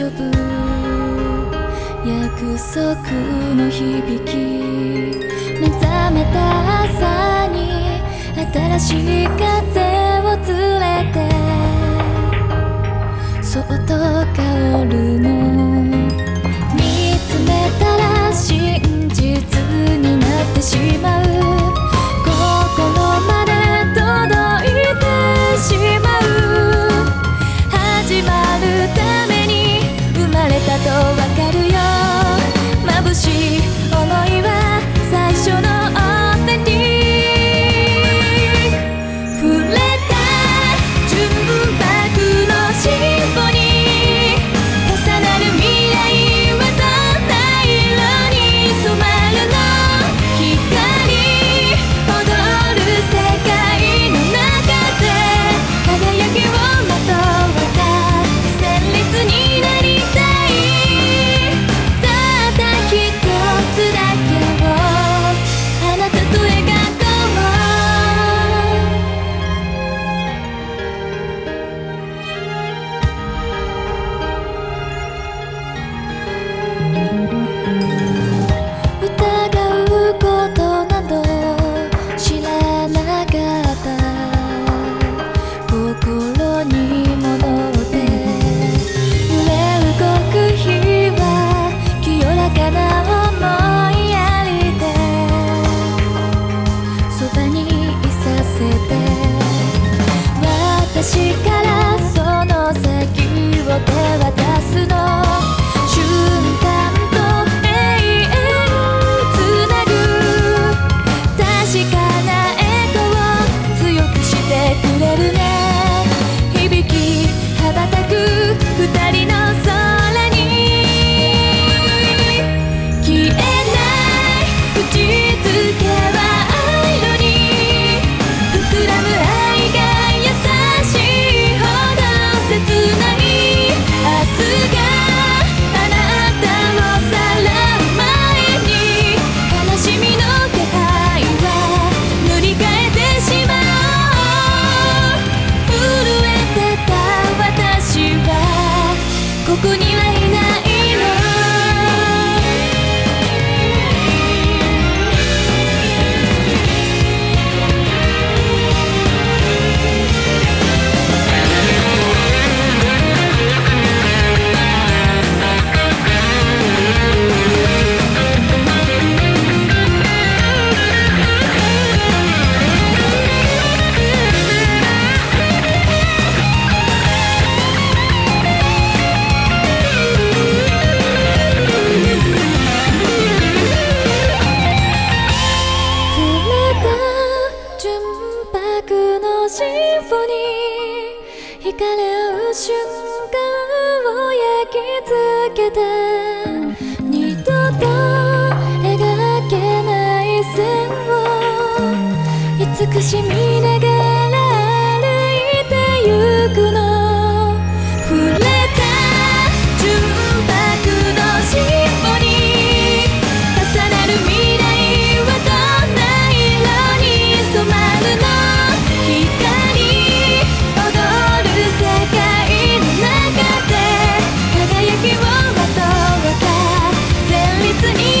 呼ぶ。約束の響き。目覚めた朝に新しい風を連れて。そっと香るの。見つめたら真実になってしまう。けて二度と描けない線を慈しみに